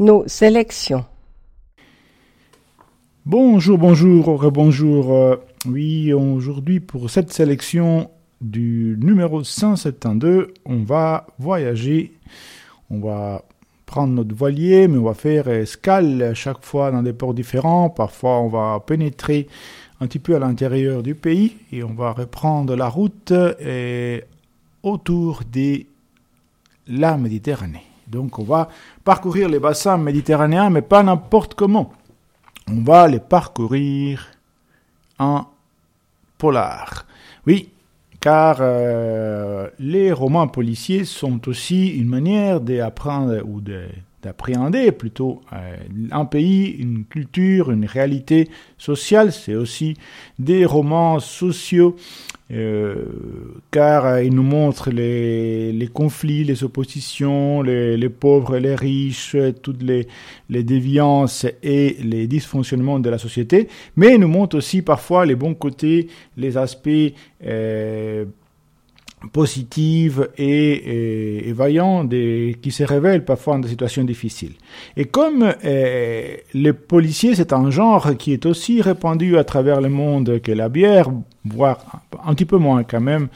nos sélections. Bonjour, bonjour, bonjour. Euh, oui, aujourd'hui pour cette sélection du numéro 172, on va voyager, on va prendre notre voilier, mais on va faire escale chaque fois dans des ports différents. Parfois, on va pénétrer un petit peu à l'intérieur du pays et on va reprendre la route et autour de la Méditerranée. Donc, on va parcourir les bassins méditerranéens, mais pas n'importe comment. On va les parcourir en polar. Oui, car euh, les romans policiers sont aussi une manière d'apprendre ou d'appréhender plutôt euh, un pays, une culture, une réalité sociale. C'est aussi des romans sociaux euh, car euh, il nous montre les, les, conflits, les oppositions, les, les, pauvres les riches, toutes les, les déviances et les dysfonctionnements de la société, mais il nous montre aussi parfois les bons côtés, les aspects euh, positive et, et, vaillant des, qui se révèlent parfois dans des situations difficiles. Et comme euh, les policiers, c'est un genre qui est aussi répandu à travers le monde que la bière, voire un petit peu moins quand même.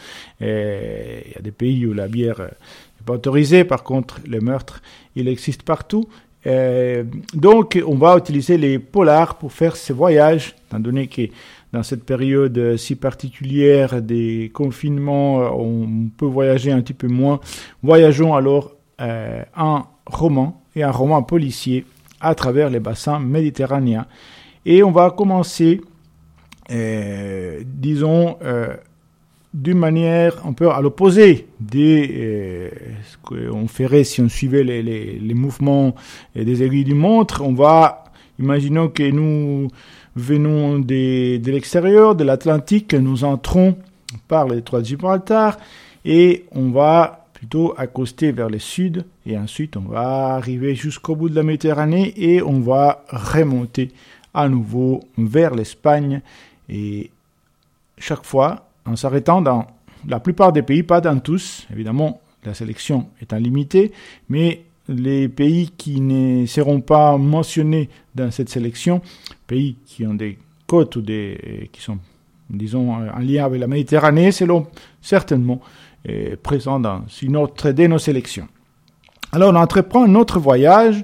Euh, il y a des pays où la bière n'est pas autorisée, par contre, le meurtre, il existe partout. Euh, donc, on va utiliser les polars pour faire ces voyages, étant donné que dans cette période si particulière des confinements, euh, on peut voyager un petit peu moins. Voyageons alors euh, un roman et un roman policier à travers les bassins méditerranéens. Et on va commencer, euh, disons, d'une manière un peu à l'opposé de ce qu'on ferait si on suivait les, les mouvements des aiguilles du montre. On va, imaginons que nous venons de, l'extérieur, de l'Atlantique, nous entrons par l'étroit de Gibraltar et on va plutôt accoster vers le sud et ensuite on va arriver jusqu'au bout de la Méditerranée et on va remonter à nouveau vers l'Espagne et chaque fois en s'arrêtant dans la plupart des pays, pas dans tous, évidemment la sélection étant limitée, mais les pays qui ne seront pas mentionnés dans cette sélection, pays qui ont des côtes ou des, qui sont, disons, en lien avec la Méditerranée, seront certainement euh, présents dans une autre de nos sélections. Alors on entreprend notre voyage,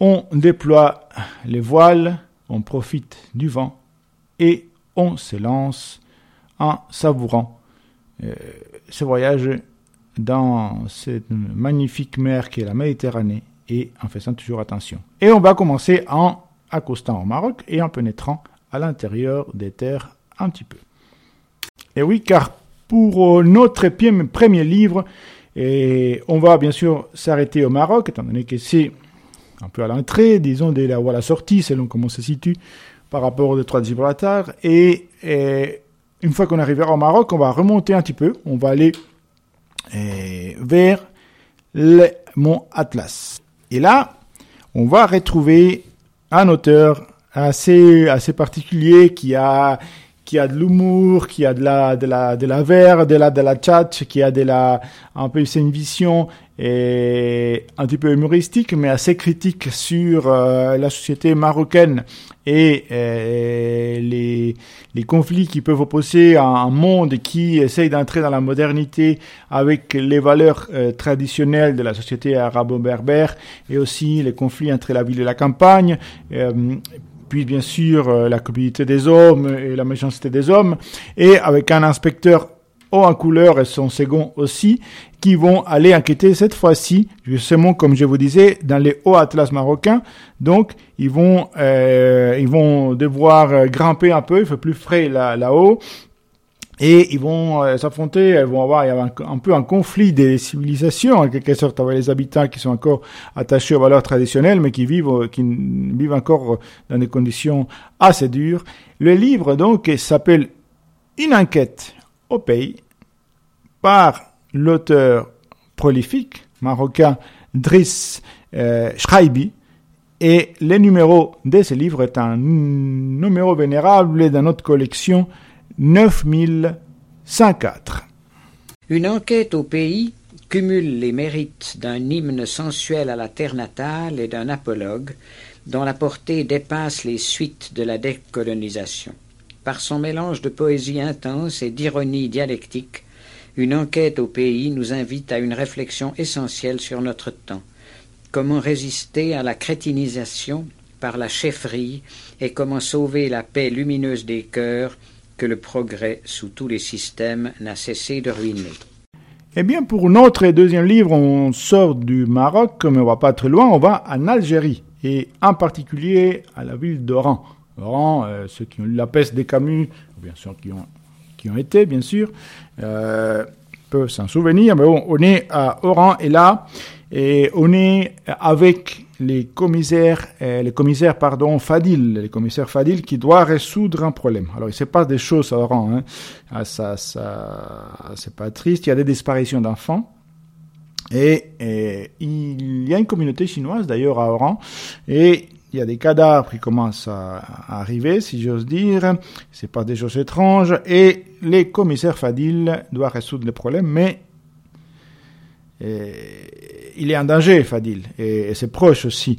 on déploie les voiles, on profite du vent et on se lance en savourant euh, ce voyage dans cette magnifique mer qui est la Méditerranée et en faisant toujours attention. Et on va commencer en accostant au Maroc et en pénétrant à l'intérieur des terres un petit peu. Et oui, car pour notre premier livre, on va bien sûr s'arrêter au Maroc, étant donné que c'est un peu à l'entrée, disons, de la, ou à la sortie, selon comment on se situe par rapport au détroit de Gibraltar. Et une fois qu'on arrivera au Maroc, on va remonter un petit peu, on va aller vers le mont Atlas. Et là, on va retrouver un auteur assez, assez particulier qui a, qui a de l'humour, qui a de la, de la, de la verre, de la, de la chat, qui a de la, un peu, une vision et un petit peu humoristique, mais assez critique sur euh, la société marocaine et euh, les, les conflits qui peuvent opposer à un monde qui essaye d'entrer dans la modernité avec les valeurs euh, traditionnelles de la société arabo-berbère et aussi les conflits entre la ville et la campagne puis bien sûr la communauté des hommes et la méchanceté des hommes, et avec un inspecteur haut en couleur et son second aussi, qui vont aller enquêter cette fois-ci, justement comme je vous disais, dans les hauts atlas marocains. Donc ils vont euh, ils vont devoir euh, grimper un peu, il fait plus frais là là-haut. Et ils vont euh, s'affronter, ils vont avoir, il y a un, peu un conflit des civilisations, en quelque sorte, avec les habitants qui sont encore attachés aux valeurs traditionnelles, mais qui vivent, qui vivent encore dans des conditions assez dures. Le livre, donc, s'appelle Une enquête au pays par l'auteur prolifique marocain Driss euh, Et le numéro de ce livre est un numéro vénérable dans notre collection 9104. Une enquête au pays cumule les mérites d'un hymne sensuel à la terre natale et d'un apologue dont la portée dépasse les suites de la décolonisation. Par son mélange de poésie intense et d'ironie dialectique, une enquête au pays nous invite à une réflexion essentielle sur notre temps. Comment résister à la crétinisation par la chefferie et comment sauver la paix lumineuse des cœurs que le progrès sous tous les systèmes n'a cessé de ruiner. Eh bien, pour notre deuxième livre, on sort du Maroc, mais on va pas très loin, on va en Algérie, et en particulier à la ville d'Oran. Oran, euh, ceux qui ont eu la peste des Camus, bien sûr qui ont, qui ont été, bien sûr, euh, peuvent s'en souvenir, mais bon, on est à Oran, et là, et on est avec les commissaires, euh, les commissaires pardon, Fadil, les commissaires Fadil qui doit résoudre un problème. Alors il se passe des choses à Oran, hein. ah, ça, ça, c'est pas triste. Il y a des disparitions d'enfants. Et, il y a une communauté chinoise d'ailleurs à Oran et il y a des cadavres qui commencent à, arriver, si j'ose dire. C'est pas des choses étranges et les commissaires Fadil doivent résoudre le problème, mais il est en danger, Fadil, et, ses proches aussi.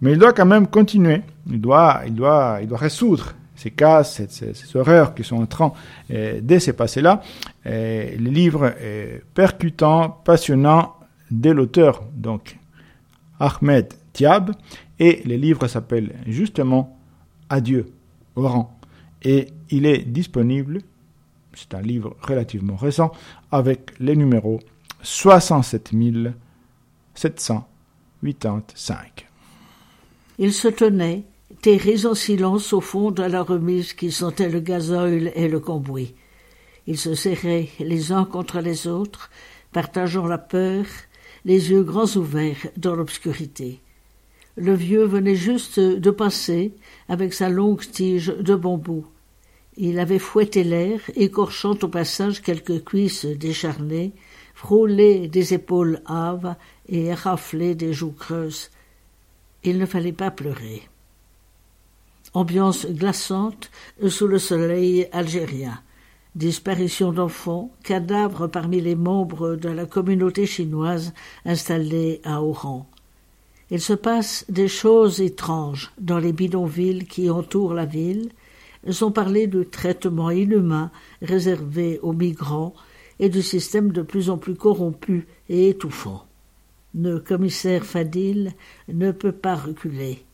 Mais il doit quand même continuer. Il doit, il doit, il doit résoudre ces cas, ces, horreurs qui sont en train euh, de se passer là. le livre est percutant, passionnant de l'auteur, donc Ahmed Tiab, et le livre s'appelle justement Adieu, Oran. Et il est disponible, c'est un livre relativement récent, avec les numéros 67 785. Ils se tenaient, terrés en silence au fond de la remise qui sentait le gazole et le cambouis. Ils se serraient les uns contre les autres, partageant la peur, les yeux grands ouverts dans l'obscurité. Le vieux venait juste de passer avec sa longue tige de bambou. Il avait fouetté l'air, écorchant au passage quelques cuisses décharnées, frôlé des épaules hâves et raflé des joues creuses. Il ne fallait pas pleurer. Ambiance glaçante sous le soleil algérien. Disparition d'enfants, cadavres parmi les membres de la communauté chinoise installée à Oran. Il se passe des choses étranges dans les bidonvilles qui entourent la ville, sans parler de traitements inhumains réservés aux migrants et du système de plus en plus corrompu et étouffant. Le commissaire Fadil ne peut pas reculer.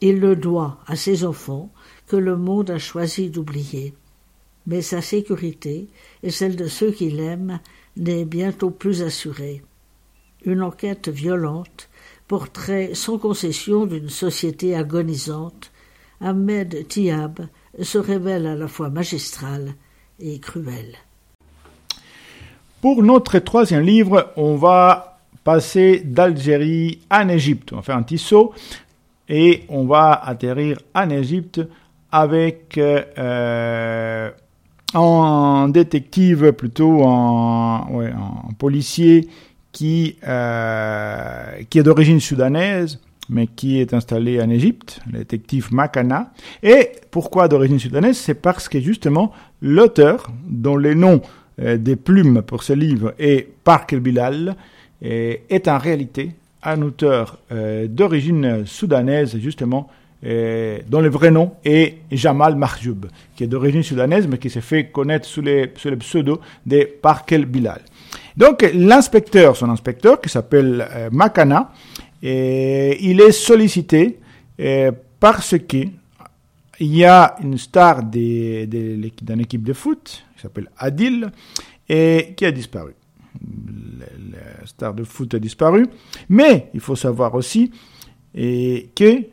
Il le doit à ses enfants que le monde a choisi d'oublier. Mais sa sécurité et celle de ceux qu'il aime n'est bientôt plus assurée. Une enquête violente, portrait sans concession d'une société agonisante, Ahmed Tiab se révèle à la fois magistral et cruel. Pour notre troisième livre, on va passer d'Algérie en Égypte. On va faire un petit saut et on va atterrir en Égypte avec euh, un détective, plutôt un, policier qui, euh, qui est d'origine soudanaise, mais qui est installé en Égypte, le détective Makana. Et pourquoi d'origine soudanaise? C'est parce que justement l'auteur, dont les noms euh, des plumes pour ce livre et Park El Bilal est en réalité un auteur euh, d'origine soudanaise, justement, euh, dont le vrai nom est Jamal Marjoub, qui est d'origine soudanaise, mais qui s'est fait connaître sous, sous le pseudo de Park El Bilal. Donc, l'inspecteur, son inspecteur, qui s'appelle Makana, et il est sollicité parce que il y a une star d'une équipe de foot qui s'appelle Adil et qui a disparu. La star de foot a disparu. Mais il faut savoir aussi que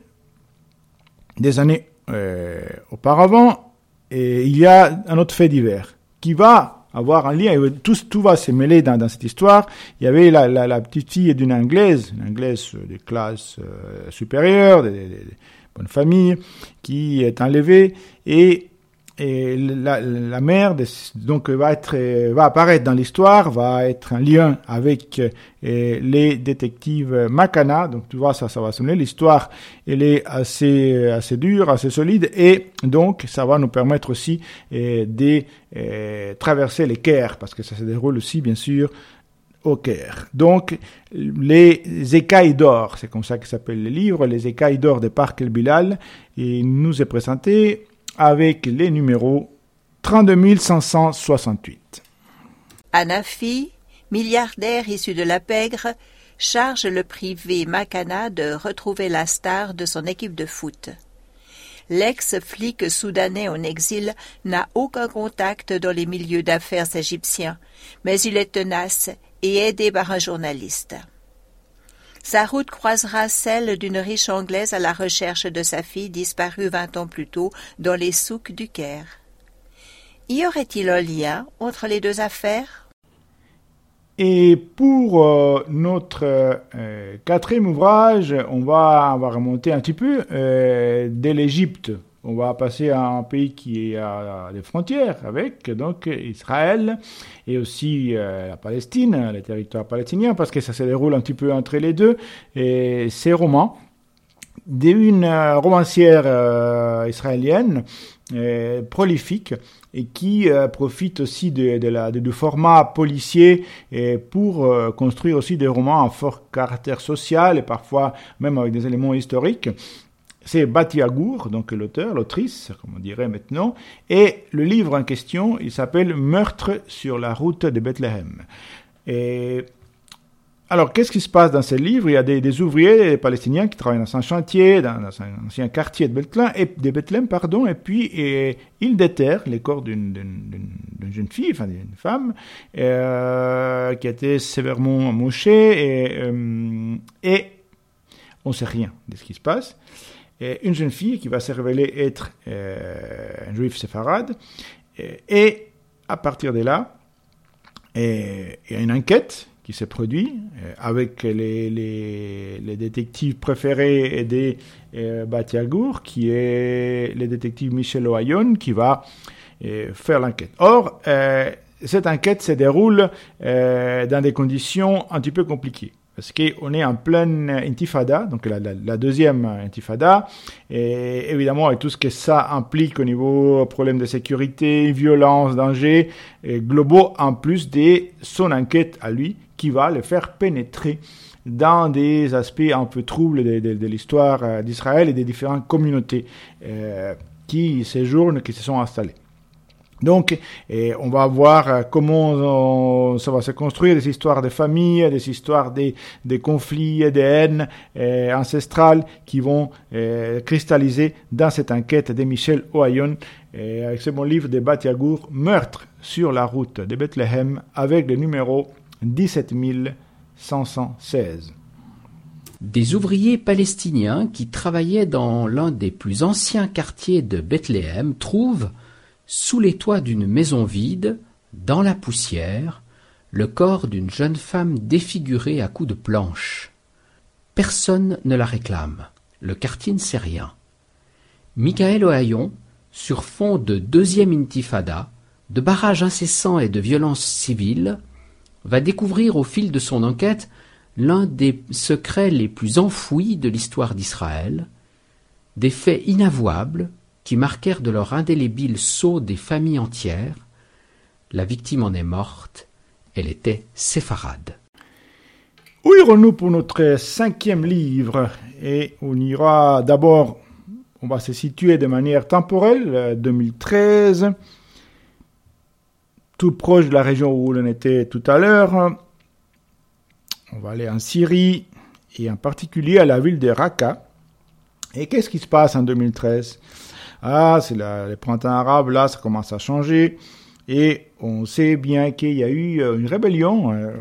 des années euh, auparavant, il y a un autre fait divers qui va avoir un lien, tout, tout va se mêler dans, cette histoire. Il y avait la, la, petite fille d'une anglaise, une anglaise de classe euh, supérieure, bonne famille, qui est enlevée et, et la, la donc va être va apparaître dans l'histoire, va être un lien avec euh, les détectives Makana. Donc tu vois ça ça va sonner l'histoire elle est assez assez dure, assez solide et donc ça va nous permettre aussi euh, de euh, traverser les Caire parce que ça se déroule aussi bien sûr au Caire. Donc, les écailles d'or, c'est comme ça que s'appelle le livre, les écailles d'or de Parc El Bilal, et nous est présenté avec les numéros 32 568. Anafi, milliardaire issu de la pègre, charge le privé Makana de retrouver la star de son équipe de foot. L'ex-flic soudanais en exil n'a aucun contact dans les milieux d'affaires égyptiens, mais il est tenace et aidé par un journaliste. Sa route croisera celle d'une riche anglaise à la recherche de sa fille disparue vingt ans plus tôt dans les souks du Caire. Y aurait-il un lien entre les deux affaires? Et pour euh, notre euh, quatrième ouvrage, on va, on va remonter un petit peu euh, dès l'Égypte. On va passer à un pays qui a des frontières avec donc Israël et aussi la Palestine, les territoires palestiniens, parce que ça se déroule un petit peu entre les deux. Et ces romans d'une romancière israélienne prolifique et qui euh, profite aussi de, la, de, du format policier pour euh, construire aussi des romans à fort caractère social et parfois même avec des éléments historiques. C'est Bati Agour, donc l'auteur, l'autrice, comme on dirait maintenant, et le livre en question, il s'appelle Meurtre sur la route de Bethléem. Et alors, qu'est-ce qui se passe dans ce livre? Il y a des, ouvriers palestiniens qui travaillent dans un chantier, dans, un ancien quartier de Bethléem, et, Bethléem pardon, et puis ils déterrent les corps d'une jeune fille, enfin d'une femme, euh, qui a été sévèrement mouchée, et, euh, et on ne sait rien de ce qui se passe. Une jeune fille qui va se révéler être euh, un juif séfarade, et, à partir de là, il y a une enquête qui s'est produit euh, avec les, les, détectives préférés des euh, Batiagour, qui est le détective Michel Ohayon, qui va euh, faire l'enquête. Or, euh, cette enquête se déroule dans des conditions un petit peu compliquées. Parce qu'on est en pleine intifada, donc la, deuxième intifada, et évidemment avec tout ce que ça implique au niveau problème de sécurité, violence, danger, globaux, en plus de son enquête à lui, qui va le faire pénétrer dans des aspects un peu troubles de l'histoire euh, d'Israël et des différentes communautés euh, qui séjournent, qui se sont installées. Donc, on va voir euh, comment on, ça va se construire, des histoires de famille, des histoires des, des conflits, des haines euh, ancestrales qui vont euh, cristalliser dans cette enquête de Michel Ohayon avec ce bon livre de Batiagour, Meurtre sur la route de Bethléem, avec le numéro 17 516. Des ouvriers palestiniens qui travaillaient dans l'un des plus anciens quartiers de Bethléem trouvent, sous les toits d'une maison vide, dans la poussière, le corps d'une jeune femme défigurée à coups de planche. Personne ne la réclame. Le quartier ne sait rien. Michael Ohayon, sur fond de deuxième intifada, de barrages incessants et de violences civiles, va découvrir au fil de son enquête l'un des secrets les plus enfouis de l'histoire d'Israël, des faits inavouables qui marquèrent de leur indélébile sceau des familles entières. La victime en est morte, elle était séfarade. Où irons-nous pour notre cinquième livre Et on ira d'abord, on va se situer de manière temporelle, 2013, tout proche de la région où l'on était tout à l'heure. On va aller en Syrie et en particulier à la ville de Raqqa. Et qu'est-ce qui se passe en 2013 Ah, c'est le printemps arabe, là, ça commence à changer. Et on sait bien qu'il y a eu euh, une rébellion euh,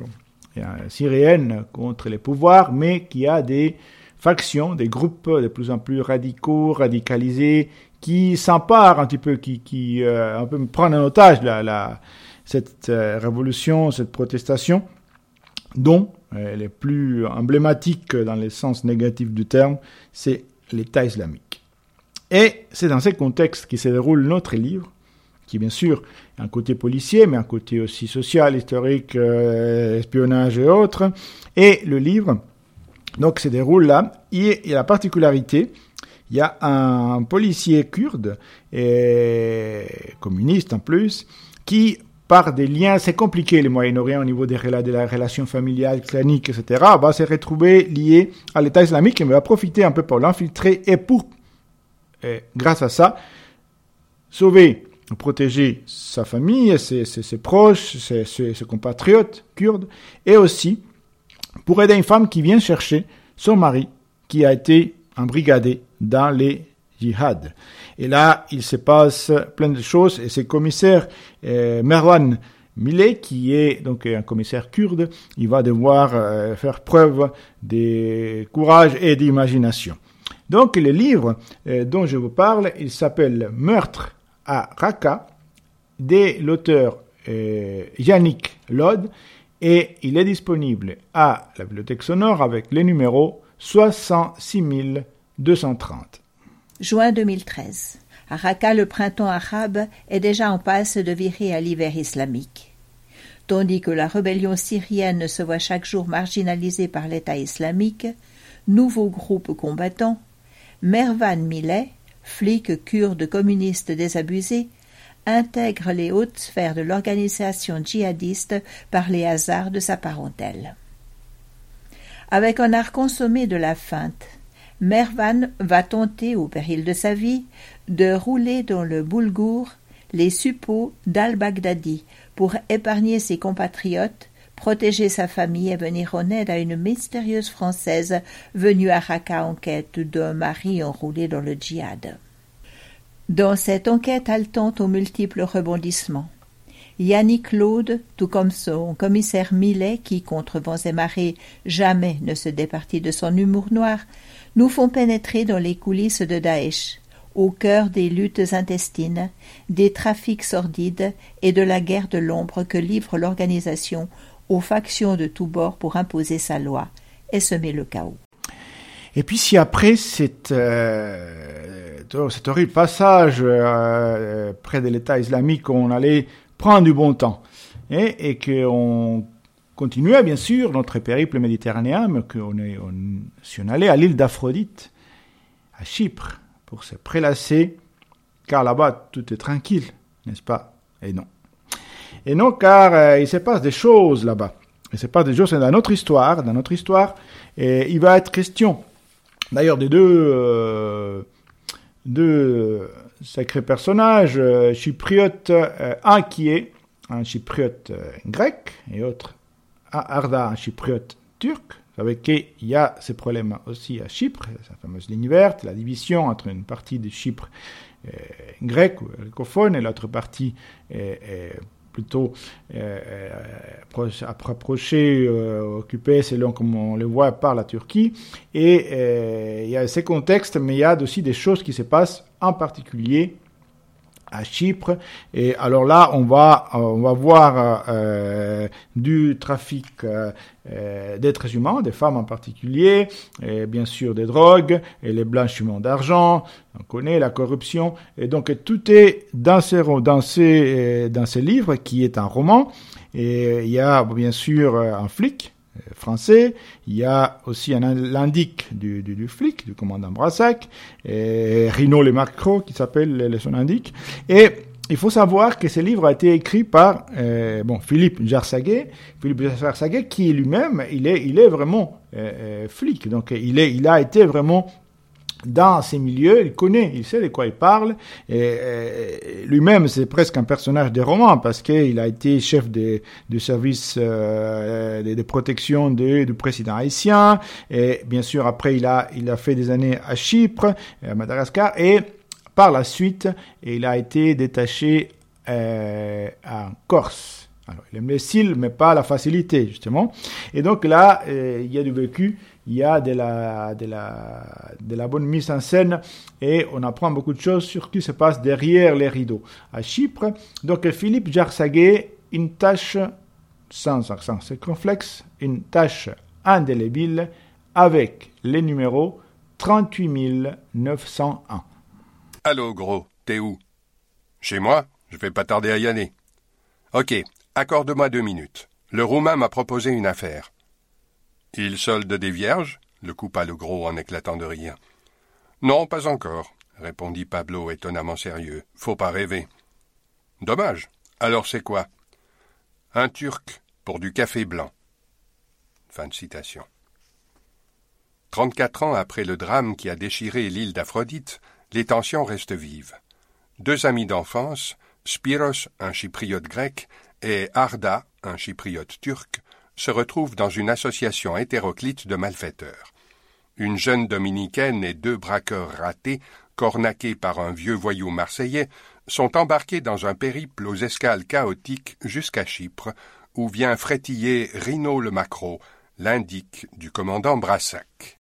syrienne contre les pouvoirs, mais qu'il y a des factions, des groupes de plus en plus radicaux, radicalisés, qui s'emparent un petit peu, qui, qui euh, un peu prennent en otage la, la, cette euh, révolution, cette protestation, dont euh, les plus emblématiques dans le sens négatif du terme, c'est l'État islamique. Et c'est dans ce contexte qui se déroule notre livre, qui bien sûr a un côté policier, mais un côté aussi social, historique, euh, espionnage et autres. Et le livre, donc, se déroule là. Il y a la particularité, il y a un policier kurde, et communiste en plus, qui par des liens, c'est compliqué le Moyen-Orient au niveau des, de la relation familiale, clanique, etc., va se retrouver lié à l'État islamique et va profiter un peu pour l'infiltrer et pour, grâce à ça, sauver, protéger sa famille, ses, proches, ses, ses, compatriotes kurdes, et aussi pour aider une femme qui vient chercher son mari qui a été embrigadé dans les djihad. Et là, il se passe plein de choses et c'est commissaire euh, Merwan Millet, qui est donc un commissaire kurde, il va devoir euh, faire preuve de courage et d'imagination. Donc le livre euh, dont je vous parle, il s'appelle Meurtre à Raqqa de l'auteur euh, Yannick Lod et il est disponible à la bibliothèque sonore avec le numéro 66 230. Juin 2013. À Raqqa, le printemps arabe est déjà en passe de virer à l'hiver islamique. Tandis que la rébellion syrienne se voit chaque jour marginalisée par l'État islamique, nouveau groupe combattant, Mervan Millet, flic kurde communiste désabusé, intègre les hautes sphères de l'organisation djihadiste par les hasards de sa parentèle. Avec un art consommé de la feinte, Mervan va tenter, au péril de sa vie, de rouler dans le boulgour les suppôts d'al-Baghdadi pour épargner ses compatriotes, protéger sa famille et venir en aide à une mystérieuse Française venue à Raqqa en quête d'un mari enroulé dans le djihad. Dans cette enquête haletante aux multiples rebondissements, Yannick Claude, tout comme son commissaire Millet, qui, contre vents et marées, jamais ne se départit de son humour noir, nous font pénétrer dans les coulisses de Daesh, au cœur des luttes intestines, des trafics sordides et de la guerre de l'ombre que livre l'organisation aux factions de tous bords pour imposer sa loi et semer le chaos. Et puis si après cette, euh, cet horrible passage euh, près de l'État islamique, on allait prendre du bon temps et, et qu'on continuait bien sûr notre périple méditerranéen, mais qu'on si on allait à l'île d'Aphrodite, à Chypre, pour se prélasser, car là-bas tout est tranquille, n'est-ce pas? Et non. Et non, car euh, il se passe des choses là-bas. Il se passe des choses dans notre histoire, dans notre histoire, et il va être question D'ailleurs, des deux, euh, deux sacrés personnages, euh, chypriote, euh, un qui est un chypriote grec et autre Arda, un chypriote turc. Vous savez qu'il y a ces problèmes aussi à Chypre, sa fameuse ligne verte, la division entre une partie de Chypre grecque ou greccophone et l'autre partie plutôt euh, euh approché, euh, occupé selon comme on le voit par la Turquie. Et euh, il y a ces contextes, mais il y a aussi des choses qui se passent en particulier à Chypre. Et alors là, on va, on va voir euh, du trafic euh, d'êtres humains, des femmes en particulier, et bien sûr des drogues, et les blanchiments d'argent, on connaît la corruption. Et donc tout est dans ces, dans ces, dans ces livres, qui est un roman. Et il y a bien sûr un flic, français. Il y a aussi un l'indic du, du, flic, du commandant Brassac, et Rino Le Macro qui s'appelle son indic. Et il faut savoir que ce livre a été écrit par euh, bon Philippe Jarsaguet, Philippe Jarsaguet qui lui-même il est il est vraiment euh, euh, flic, donc il est il a été vraiment dans ces milieux, il connaît, il sait de quoi il parle. Et, lui-même, c'est presque un personnage de roman parce qu'il a été chef de, du service euh, de, de, protection du président haïtien. Et bien sûr, après, il a, il a fait des années à Chypre, à Madagascar, et par la suite, il a été détaché euh, en Corse. Alors, il aime le style, mais pas la facilité, justement. Et donc là, euh, il y a du vécu il y a de la, de, la, de la bonne mise en scène et on apprend beaucoup de choses sur ce qui se passe derrière les rideaux. À Chypre, donc Philippe Jarsaguet, une tâche sans accent circonflexe, une tâche indélébile avec les numéros 38901. Allô, gros, t'es où? Chez moi? Je vais pas tarder à y aller. Ok, accorde-moi deux minutes. Le Roumain m'a proposé une affaire. Il solde des vierges le coupa le gros en éclatant de rire. Non, pas encore, répondit Pablo étonnamment sérieux. Faut pas rêver. Dommage. Alors c'est quoi? Un Turc pour du café blanc. Fin de citation. 34 ans après le drame qui a déchiré l'île d'Aphrodite, les tensions restent vives. Deux amis d'enfance, Spiros, un chypriote grec, et Arda, un chypriote turc, se retrouvent dans une association hétéroclite de malfaiteurs. Une jeune dominicaine et deux braqueurs ratés, cornaqués par un vieux voyou marseillais, sont embarqués dans un périple aux escales chaotiques jusqu'à Chypre, où vient frétiller Rino le Macro, l'indique du commandant Brassac.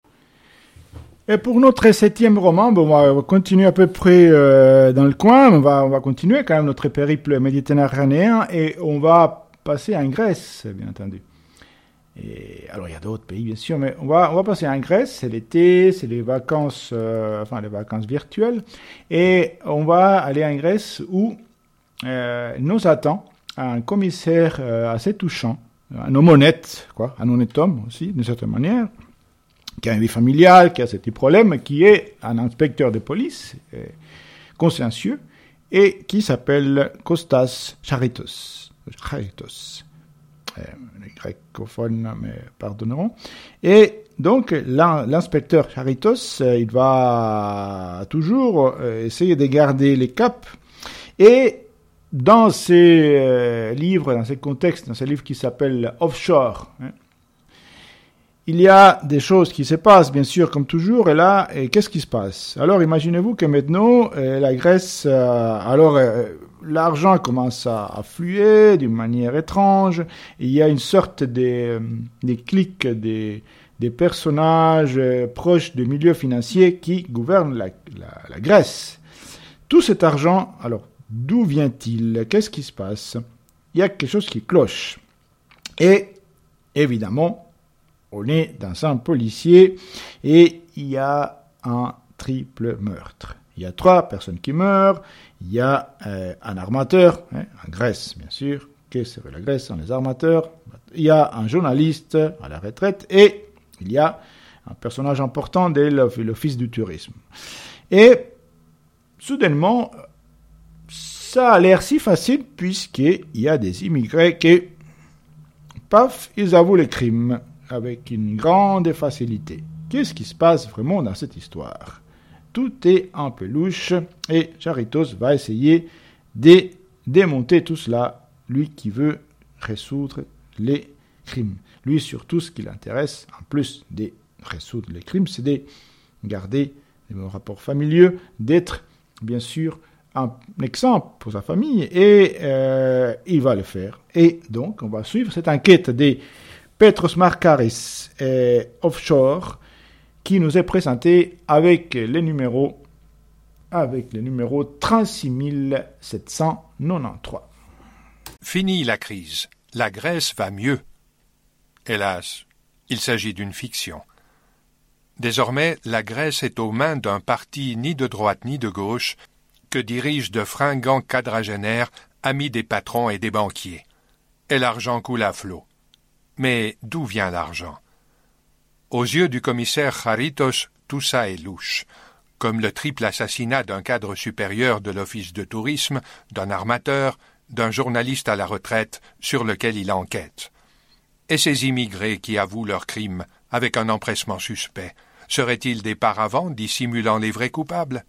Et pour notre septième roman, bon, on va continuer à peu près euh, dans le coin, on va, on va continuer quand même notre périple méditerranéen et on va passer en Grèce, bien entendu. Et, alors il y a d'autres pays bien sûr, mais on va, on va passer en Grèce, c'est l'été, c'est les vacances, euh, enfin les vacances virtuelles, et on va aller en Grèce où euh, nous attend un commissaire euh, assez touchant, un homme honnête, quoi, un honnête homme aussi, d'une certaine manière, qui a une vie familiale, qui a ce petit problème, qui est un inspecteur de police, consciencieux, et qui s'appelle Kostas Charitos. Charitos. Euh, les grecophones me pardonneront. Et donc, l'inspecteur Charitos, euh, il va toujours euh, essayer de garder les caps. Et dans ces livres, dans ces contextes, dans ce livre qui s'appelle Offshore, hein, il y a des choses qui se passent, bien sûr, comme toujours, et là, qu'est-ce qui se passe? Alors, imaginez-vous que maintenant, la Grèce, alors, l'argent commence à affluer d'une manière étrange, il y a une sorte de, des clics, des, des personnages euh, proches du milieu financier qui gouvernent la, la, la Grèce. Tout cet argent, alors, d'où vient-il? Qu'est-ce qui se passe? Il y a quelque chose qui cloche. Et, évidemment, on est dans un policier et il y a un triple meurtre. Il y a trois personnes qui meurent, il y a euh, un armateur, hein, en Grèce bien sûr, qu'est-ce que la Grèce sans les armateurs, il y a un journaliste à la retraite et il y a un personnage important de l'Office du tourisme. Et soudainement, ça a l'air si facile puisqu'il y a des immigrés qui, paf, ils avouent les crimes avec une grande facilité. Qu'est-ce qui se passe vraiment dans cette histoire? Tout est un peu et Charitos va essayer de démonter tout cela, lui qui veut résoudre les crimes. Lui surtout ce qui l'intéresse, en plus de résoudre les crimes, c'est de garder les bons rapports familiaux, d'être bien sûr un exemple pour sa famille et euh, il va le faire. Et donc on va suivre cette enquête des Petros Markaris et Offshore qui nous est présenté avec les numéros avec le numéro 36793. Fini la crise. La Grèce va mieux. Hélas, il s'agit d'une fiction. Désormais, la Grèce est aux mains d'un parti ni de droite ni de gauche que dirigent de fringants quadragénaires, amis des patrons et des banquiers. Et l'argent coule à flot. Mais d'où vient l'argent? Aux yeux du commissaire Charitos, tout ça est louche, comme le triple assassinat d'un cadre supérieur de l'office de tourisme, d'un armateur, d'un journaliste à la retraite sur lequel il enquête. Et ces immigrés qui avouent leurs crimes avec un empressement suspect, seraient-ils des paravents dissimulant les vrais coupables?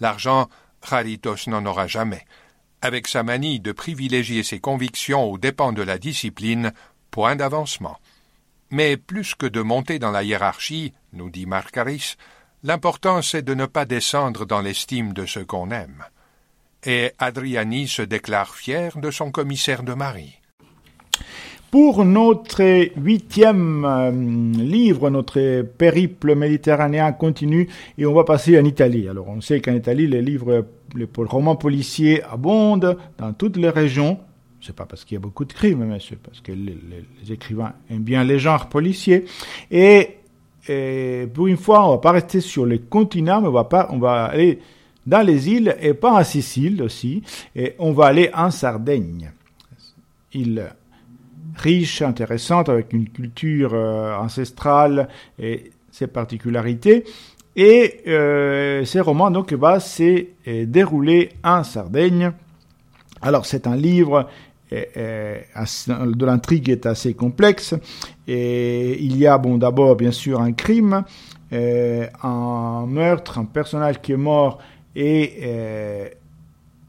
L'argent, Charitos n'en aura jamais. Avec sa manie de privilégier ses convictions aux dépens de la discipline, point d'avancement. Mais plus que de monter dans la hiérarchie, nous dit Marcaris, l'important c'est de ne pas descendre dans l'estime de ceux qu'on aime. Et Adriani se déclare fier de son commissaire de mari. Pour notre huitième euh, livre, notre périple méditerranéen continue et on va passer en Italie. Alors on sait qu'en Italie, les livres, les romans policiers abondent dans toutes les régions. C'est pas parce qu'il y a beaucoup de crimes, mais c'est parce que les, écrivains aiment bien les genres policiers. Et, pour une fois, on va pas rester sur les continents, mais on va pas, on va aller dans les îles et pas en Sicile aussi. Et on va aller en Sardaigne. Île riche, intéressante, avec une culture euh, ancestrale et ses particularités. Et euh, ces romans donc va se dérouler en Sardaigne. Alors c'est un livre de l'intrigue est assez complexe. Et il y a, bon, d'abord, bien sûr, un crime, un meurtre, un personnage qui est mort et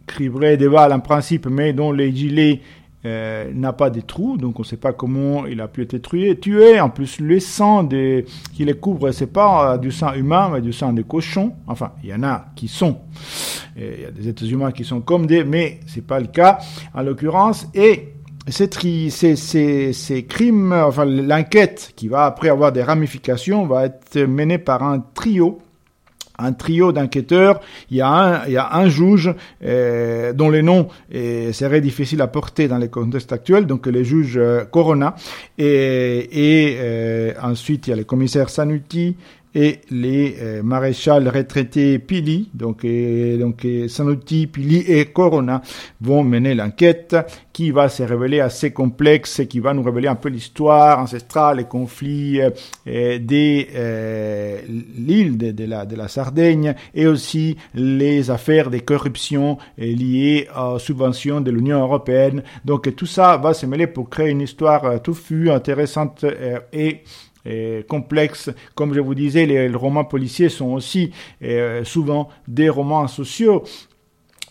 criblé des balles en principe, mais dont les gilets euh, n'a pas de trous, donc on ne sait pas comment il a pu être tué. tué. En plus, le sang qui les couvre, c'est pas euh, du sang humain, mais du sang de cochon. Enfin, il y en a qui sont. Il y a des êtres humains qui sont comme des, mais c'est pas le cas en l'occurrence. Et ces, ces, ces, ces crimes, enfin l'enquête qui va après avoir des ramifications, va être menée par un trio un trio d'enquêteurs. Il y a un, juge euh, dont les noms euh, seraient difficiles à porter dans les contextes actuels, donc le juge euh, Corona. Et, et ensuite, il y a le commissaire Sanuti, et les euh, maréchals retraités Pili, donc, euh, donc euh, Sanuti, Pili et Corona vont mener l'enquête qui va se révéler assez complexe et qui va nous révéler un peu l'histoire ancestrale, les conflits de l'île de, de, la, de la Sardaigne et aussi les affaires de corruption liées aux subventions de l'Union européenne. Donc tout ça va se mêler pour créer une histoire touffue, intéressante et complexe. Comme je vous disais, les, romans policiers sont aussi euh, souvent des romans sociaux.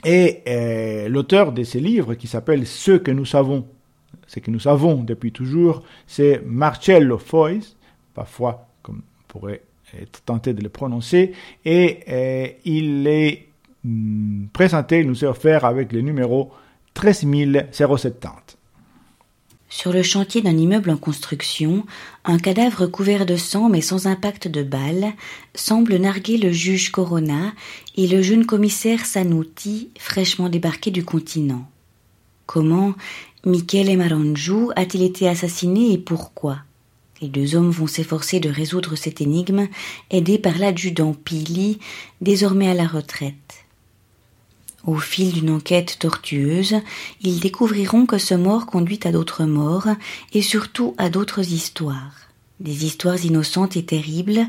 Et euh, l'auteur de ces livres, qui s'appelle Ce que nous savons, ce que nous savons depuis toujours, c'est Marcello Foyce, parfois comme on pourrait être tenté de le prononcer, et euh, il est hmm, présenté, il nous est offert avec le numéro 13070. Sur le chantier d'un immeuble en construction, un cadavre couvert de sang mais sans impact de balle semble narguer le juge Corona et le jeune commissaire Sanuti, fraîchement débarqué du continent. Comment Michele Marangiu a-t-il été assassiné et pourquoi? Les deux hommes vont s'efforcer de résoudre cette énigme, aidés par l'adjudant Pili, désormais à la retraite. Au fil d'une enquête tortueuse, ils découvriront que ce mort conduit à d'autres morts et surtout à d'autres histoires. Des histoires innocentes et terribles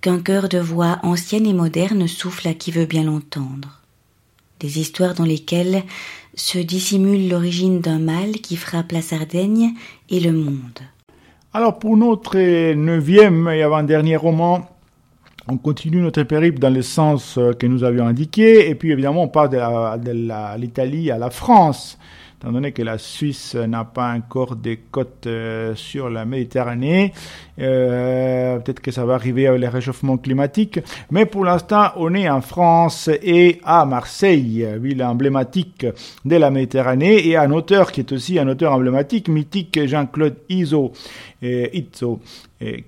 qu'un cœur de voix ancienne et moderne souffle à qui veut bien l'entendre. Des histoires dans lesquelles se dissimule l'origine d'un mal qui frappe la Sardaigne et le monde. Alors pour notre neuvième et avant-dernier roman, on continue notre périple dans le sens euh, que nous avions indiqué, et puis évidemment on part de l'Italie à la France étant donné que la Suisse n'a pas encore des côtes euh, sur la Méditerranée. Euh, peut-être que ça va arriver avec les réchauffements climatiques. Mais pour l'instant, on est en France et à Marseille, ville emblématique de la Méditerranée, et un auteur qui est aussi un auteur emblématique, mythique, Jean-Claude Izzo,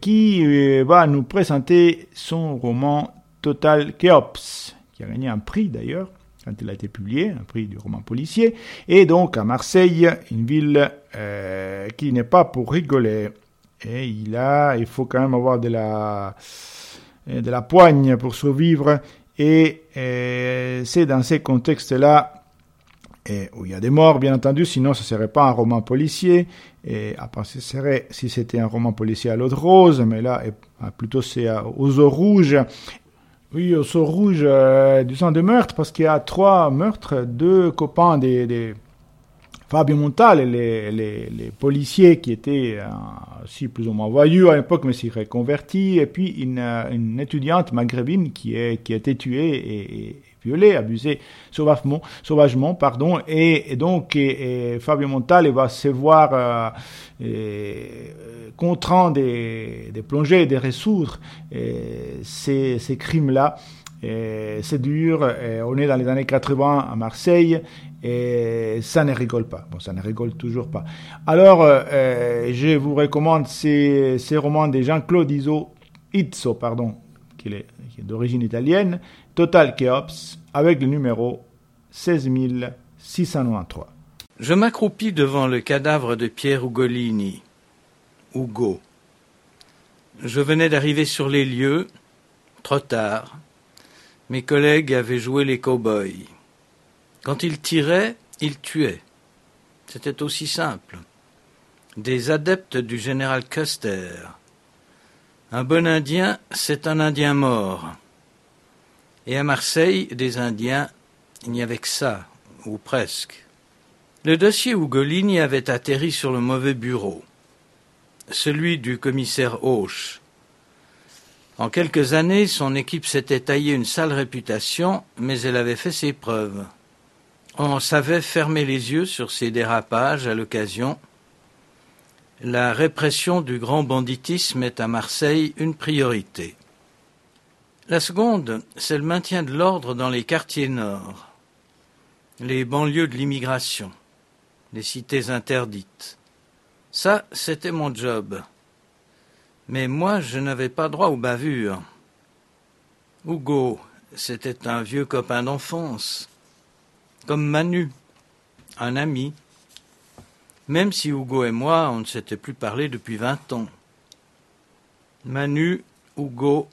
qui va nous présenter son roman Total Chaos, qui a gagné un prix d'ailleurs quand il a été publié, un prix du roman policier, et donc à Marseille, une ville euh, qui n'est pas pour rigoler. Et il a, il faut quand même avoir de la, de la poigne pour survivre, et, euh, c'est dans ces contextes-là où il y a des morts, bien entendu, sinon ce ne serait pas un roman policier. Et après, ce serait, si c'était un roman policier à l'eau de rose, mais là, plutôt c'est aux eaux rouges. Oui, au sort rouge euh, du sang de meurtre, parce qu'il y a trois meurtres, deux copains des, Fabio Montal, les, policiers qui étaient euh, plus ou moins voyous à l'époque, mais s'y reconvertis, et puis une, euh, étudiante maghrébine qui, a été tuée violée, abusée sauvagement, pardon, et, donc Fabio Montal va se voir contraint des, des plonger et de résoudre ces, crimes-là. C'est dur, on est dans les années 80 à Marseille, et ça ne rigole pas. Ça ne rigole toujours pas. Alors, euh, je vous recommande ces, romans de Jean-Claude Izzo, Izzo, pardon, qui est d'origine italienne, Total Chaos, avec le numéro 16693. Je m'accroupis devant le cadavre de Pierre Ugolini. Hugo. Je venais d'arriver sur les lieux, trop tard. Mes collègues avaient joué les cow-boys. Quand ils tiraient, ils tuaient. C'était aussi simple. Des adeptes du général Custer. Un bon Indien, c'est un Indien mort. Et à Marseille, des Indiens, il n'y avait que ça, ou presque. Le dossier Ugolini avait atterri sur le mauvais bureau, celui du commissaire Auch. En quelques années, son équipe s'était taillée une sale réputation, mais elle avait fait ses preuves. On savait fermer les yeux sur ses dérapages à l'occasion. La répression du grand banditisme est à Marseille une priorité. La seconde, c'est le maintien de l'ordre dans les quartiers nord, les banlieues de l'immigration les cités interdites. Ça, c'était mon job. Mais moi, je n'avais pas droit aux bavures. Hugo, c'était un vieux copain d'enfance. Comme Manu, un ami. Même si Hugo et moi, on ne s'était plus parlé depuis vingt ans. Manu, Hugo,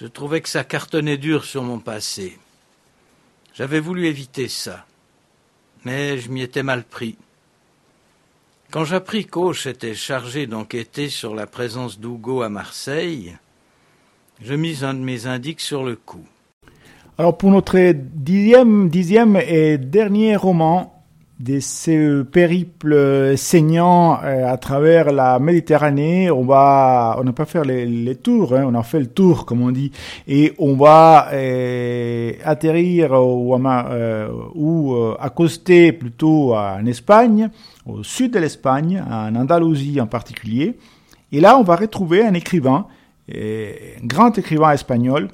je trouvais que ça cartonnait dur sur mon passé. J'avais voulu éviter ça mais je m'y étais mal pris. Quand j'appris qu'Auch était chargé d'enquêter sur la présence d'Hugo à Marseille, je mis un de mes indices sur le coup. Alors pour notre dixième, dixième et dernier roman, de ce périple saignant euh, à travers la Méditerranée. On va, on n'a pas fait les, les tours, hein, on a fait le tour, comme on dit, et on va euh, atterrir ou, euh, ou euh, accoster plutôt en Espagne, au sud de l'Espagne, en Andalousie en particulier. Et là, on va retrouver un écrivain, un grand écrivain espagnol,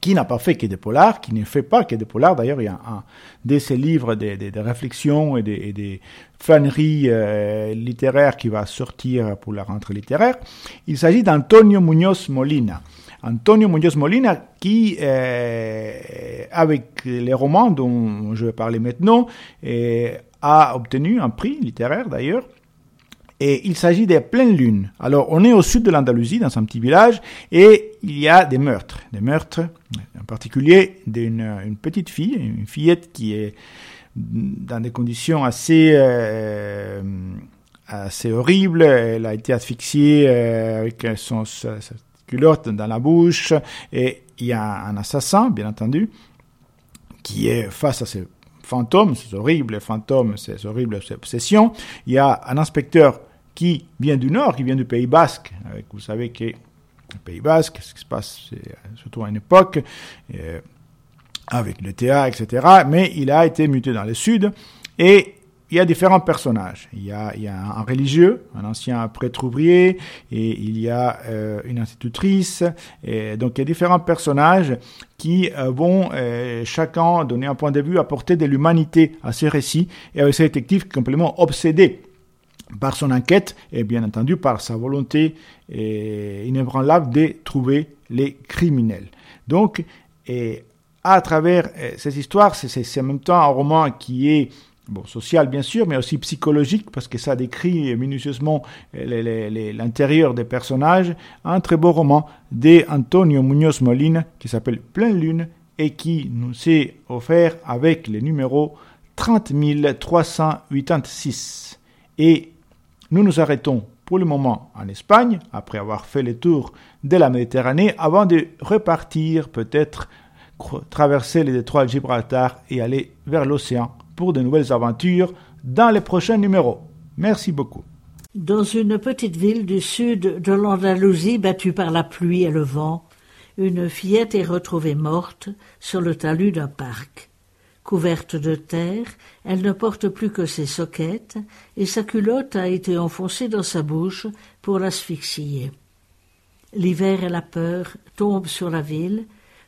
qui n'a pas fait que des polars, qui ne fait pas que des polars. D'ailleurs, il y a un, de ses livres de, de, réflexion et des, de flâneries euh, littéraires qui va sortir pour la rentrée littéraire. Il s'agit d'Antonio Muñoz Molina. Antonio Muñoz Molina qui, euh, avec les romans dont je vais parler maintenant, euh, a obtenu un prix littéraire d'ailleurs et il s'agit des pleines lunes. Alors, on est au sud de l'Andalousie, dans un petit village, et il y a des meurtres. Des meurtres, en particulier d'une une petite fille, une fillette qui est dans des conditions assez, euh, assez horribles. Elle a été asphyxiée euh, avec son, sa, culotte dans la bouche, et il y a un assassin, bien entendu, qui est face à ces fantômes, ces horribles fantômes, ces horribles obsessions. Il y a un inspecteur qui vient du Nord, qui vient du Pays Basque. Avec, vous savez que le Pays Basque, ce qui se passe surtout à une époque, euh, avec le théâtre, etc. Mais il a été muté dans le Sud et il y a différents personnages. Il y a, un religieux, un ancien prêtre ouvrier, et il y a euh, une institutrice. Donc il y a différents personnages qui euh, vont euh, chacun donner un point de vue, apporter de l'humanité à ce récit, et avec ce détective complètement obsédé par son enquête et bien entendu par sa volonté inébranlable de trouver les criminels. Donc, et à travers euh, ces histoires, c'est en même temps un roman qui est social bien sûr, mais aussi psychologique parce que ça décrit minutieusement euh, l'intérieur des personnages. Un très beau roman d'Antonio Muñoz Molina qui s'appelle Pleine Lune et qui nous est offert avec le numéro 30 386. Et nous nous arrêtons pour le moment en Espagne, après avoir fait le tour de la Méditerranée, avant de repartir peut-être traverser les détroits de Gibraltar et aller vers l'océan pour de nouvelles aventures dans les prochains numéros. Merci beaucoup. Dans une petite ville du sud de l'Andalousie battue par la pluie et le vent, une fillette est retrouvée morte sur le talus d'un parc. Couverte de terre, elle ne porte plus que ses soquettes, et sa culotte a été enfoncée dans sa bouche pour l'asphyxier. L'hiver et la peur tombent sur la ville,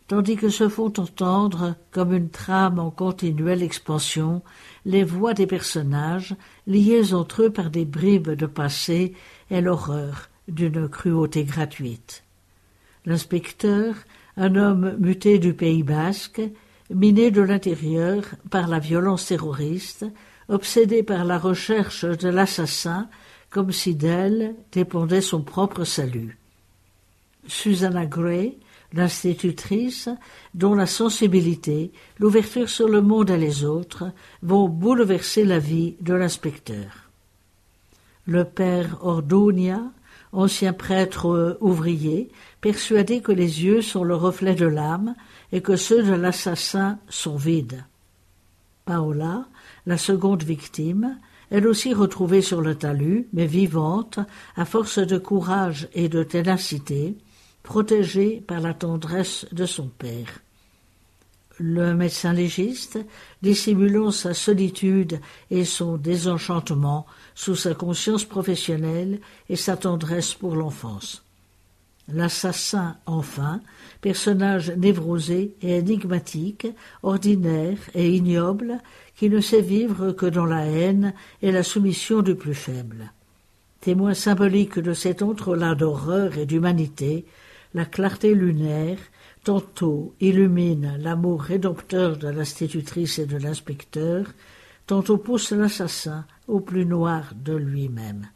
tandis que se font entendre, comme une trame en continuelle expansion, les voix des personnages, liés entre eux par des bribes de passé et l'horreur d'une cruauté gratuite. L'inspecteur, un homme muté du Pays basque, miné de l'intérieur par la violence terroriste, obsédé par la recherche de l'assassin, comme si d'elle dépendait son propre salut. Susanna Gray, l'institutrice, dont la sensibilité, l'ouverture sur le monde et les autres vont bouleverser la vie de l'inspecteur. Le père Ordonia, ancien prêtre ouvrier, persuadé que les yeux sont le reflet de l'âme et que ceux de l'assassin sont vides. Paola, La seconde victime, elle aussi retrouvée sur le talus, mais vivante, à force de courage et de ténacité, protégée par la tendresse de son père. Le médecin légiste, dissimulant sa solitude et son désenchantement sous sa conscience professionnelle et sa tendresse pour l'enfance. L'assassin, enfin, personnage névrosé et énigmatique, ordinaire et ignoble, qui ne sait vivre que dans la haine et la soumission du plus faible. Témoin symbolique de cet entrelac d'horreur et d'humanité, la clarté lunaire, tantôt illumine l'amour rédempteur de l'institutrice et de l'inspecteur, tantôt pousse l'assassin au plus noir de lui-même.